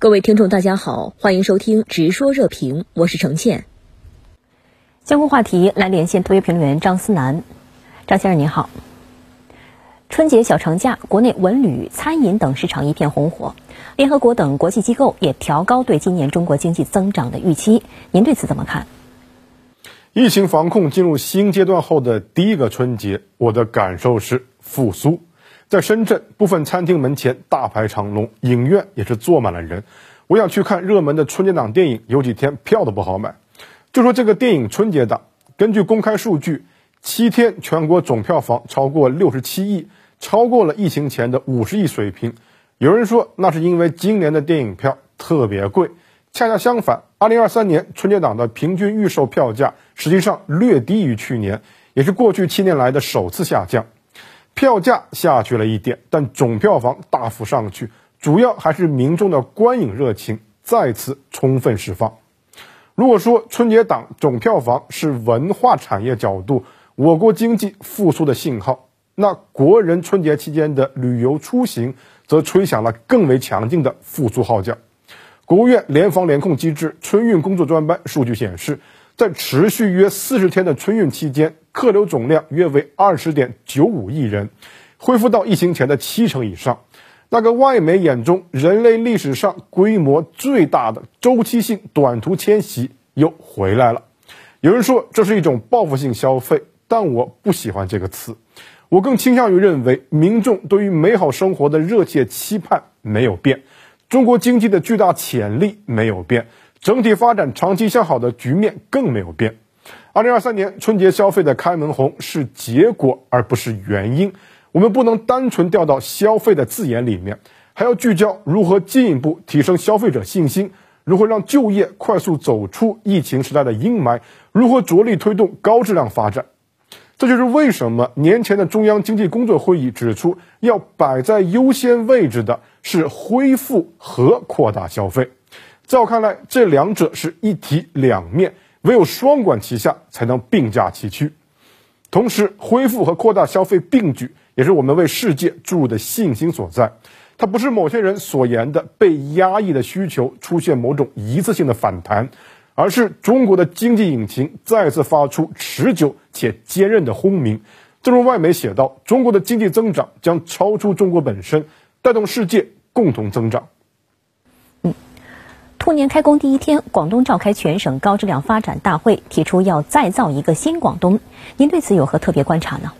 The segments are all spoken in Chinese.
各位听众，大家好，欢迎收听《直说热评》，我是程倩。相关话题来连线特约评论员张思南。张先生您好。春节小长假，国内文旅、餐饮等市场一片红火，联合国等国际机构也调高对今年中国经济增长的预期。您对此怎么看？疫情防控进入新阶段后的第一个春节，我的感受是复苏。在深圳，部分餐厅门前大排长龙，影院也是坐满了人。我想去看热门的春节档电影，有几天票都不好买。就说这个电影春节档，根据公开数据，七天全国总票房超过六十七亿，超过了疫情前的五十亿水平。有人说那是因为今年的电影票特别贵，恰恰相反，二零二三年春节档的平均预售票价实际上略低于去年，也是过去七年来的首次下降。票价下去了一点，但总票房大幅上去，主要还是民众的观影热情再次充分释放。如果说春节档总票房是文化产业角度我国经济复苏的信号，那国人春节期间的旅游出行则吹响了更为强劲的复苏号角。国务院联防联控机制春运工作专班数据显示，在持续约四十天的春运期间。客流总量约为二十点九五亿人，恢复到疫情前的七成以上。那个外媒眼中人类历史上规模最大的周期性短途迁徙又回来了。有人说这是一种报复性消费，但我不喜欢这个词。我更倾向于认为，民众对于美好生活的热切期盼没有变，中国经济的巨大潜力没有变，整体发展长期向好的局面更没有变。二零二三年春节消费的开门红是结果，而不是原因。我们不能单纯掉到消费的字眼里面，还要聚焦如何进一步提升消费者信心，如何让就业快速走出疫情时代的阴霾，如何着力推动高质量发展。这就是为什么年前的中央经济工作会议指出，要摆在优先位置的是恢复和扩大消费。在我看来，这两者是一体两面。唯有双管齐下，才能并驾齐驱。同时，恢复和扩大消费并举，也是我们为世界注入的信心所在。它不是某些人所言的被压抑的需求出现某种一次性的反弹，而是中国的经济引擎再次发出持久且坚韧的轰鸣。正如外媒写道：“中国的经济增长将超出中国本身，带动世界共同增长。”兔年开工第一天，广东召开全省高质量发展大会，提出要再造一个新广东。您对此有何特别观察呢？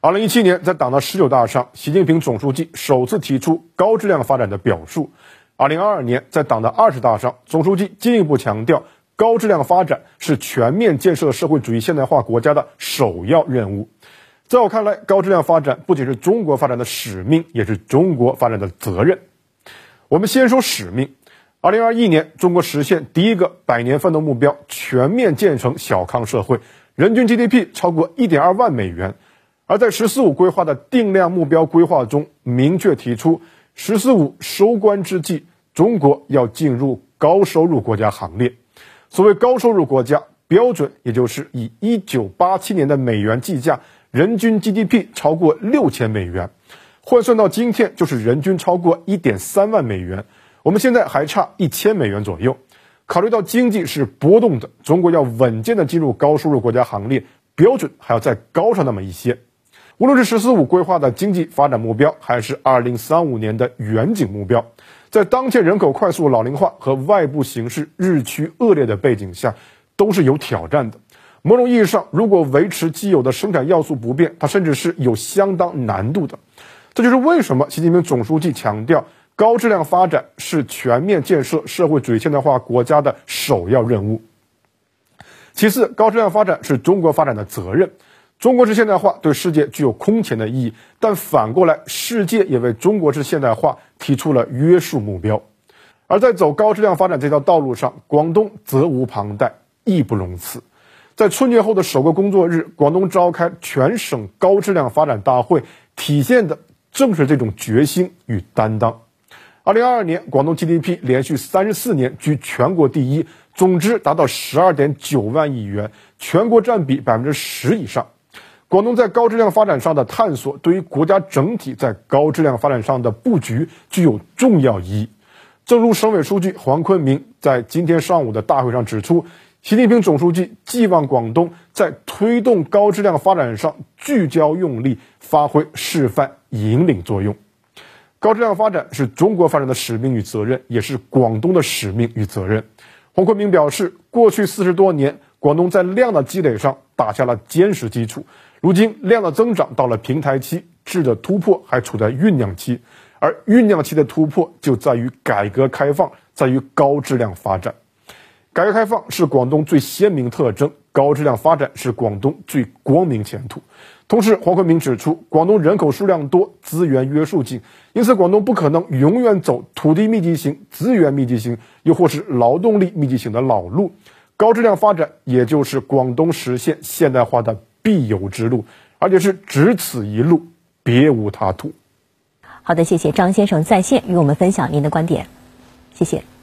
二零一七年，在党的十九大上，习近平总书记首次提出高质量发展的表述。二零二二年，在党的二十大上，总书记进一步强调，高质量发展是全面建设社会主义现代化国家的首要任务。在我看来，高质量发展不仅是中国发展的使命，也是中国发展的责任。我们先说使命。二零二一年，中国实现第一个百年奋斗目标，全面建成小康社会，人均 GDP 超过一点二万美元。而在“十四五”规划的定量目标规划中，明确提出“十四五”收官之际，中国要进入高收入国家行列。所谓高收入国家标准，也就是以一九八七年的美元计价，人均 GDP 超过六千美元，换算到今天就是人均超过一点三万美元。我们现在还差一千美元左右，考虑到经济是波动的，中国要稳健的进入高收入国家行列，标准还要再高上那么一些。无论是“十四五”规划的经济发展目标，还是二零三五年的远景目标，在当前人口快速老龄化和外部形势日趋恶劣的背景下，都是有挑战的。某种意义上，如果维持既有的生产要素不变，它甚至是有相当难度的。这就是为什么习近平总书记强调。高质量发展是全面建设社会主义现代化国家的首要任务。其次，高质量发展是中国发展的责任。中国式现代化对世界具有空前的意义，但反过来，世界也为中国式现代化提出了约束目标。而在走高质量发展这条道路上，广东责无旁贷，义不容辞。在春节后的首个工作日，广东召开全省高质量发展大会，体现的正是这种决心与担当。二零二二年，广东 GDP 连续三十四年居全国第一，总值达到十二点九万亿元，全国占比百分之十以上。广东在高质量发展上的探索，对于国家整体在高质量发展上的布局具有重要意义。正如省委书记黄坤明在今天上午的大会上指出，习近平总书记寄望广东在推动高质量发展上聚焦用力，发挥示范引领作用。高质量发展是中国发展的使命与责任，也是广东的使命与责任。黄坤明表示，过去四十多年，广东在量的积累上打下了坚实基础，如今量的增长到了平台期，质的突破还处在酝酿期。而酝酿期的突破就在于改革开放，在于高质量发展。改革开放是广东最鲜明特征，高质量发展是广东最光明前途。同时，黄坤明指出，广东人口数量多，资源约束紧，因此广东不可能永远走土地密集型、资源密集型，又或是劳动力密集型的老路。高质量发展也就是广东实现现代化的必由之路，而且是只此一路，别无他途。好的，谢谢张先生在线与我们分享您的观点，谢谢。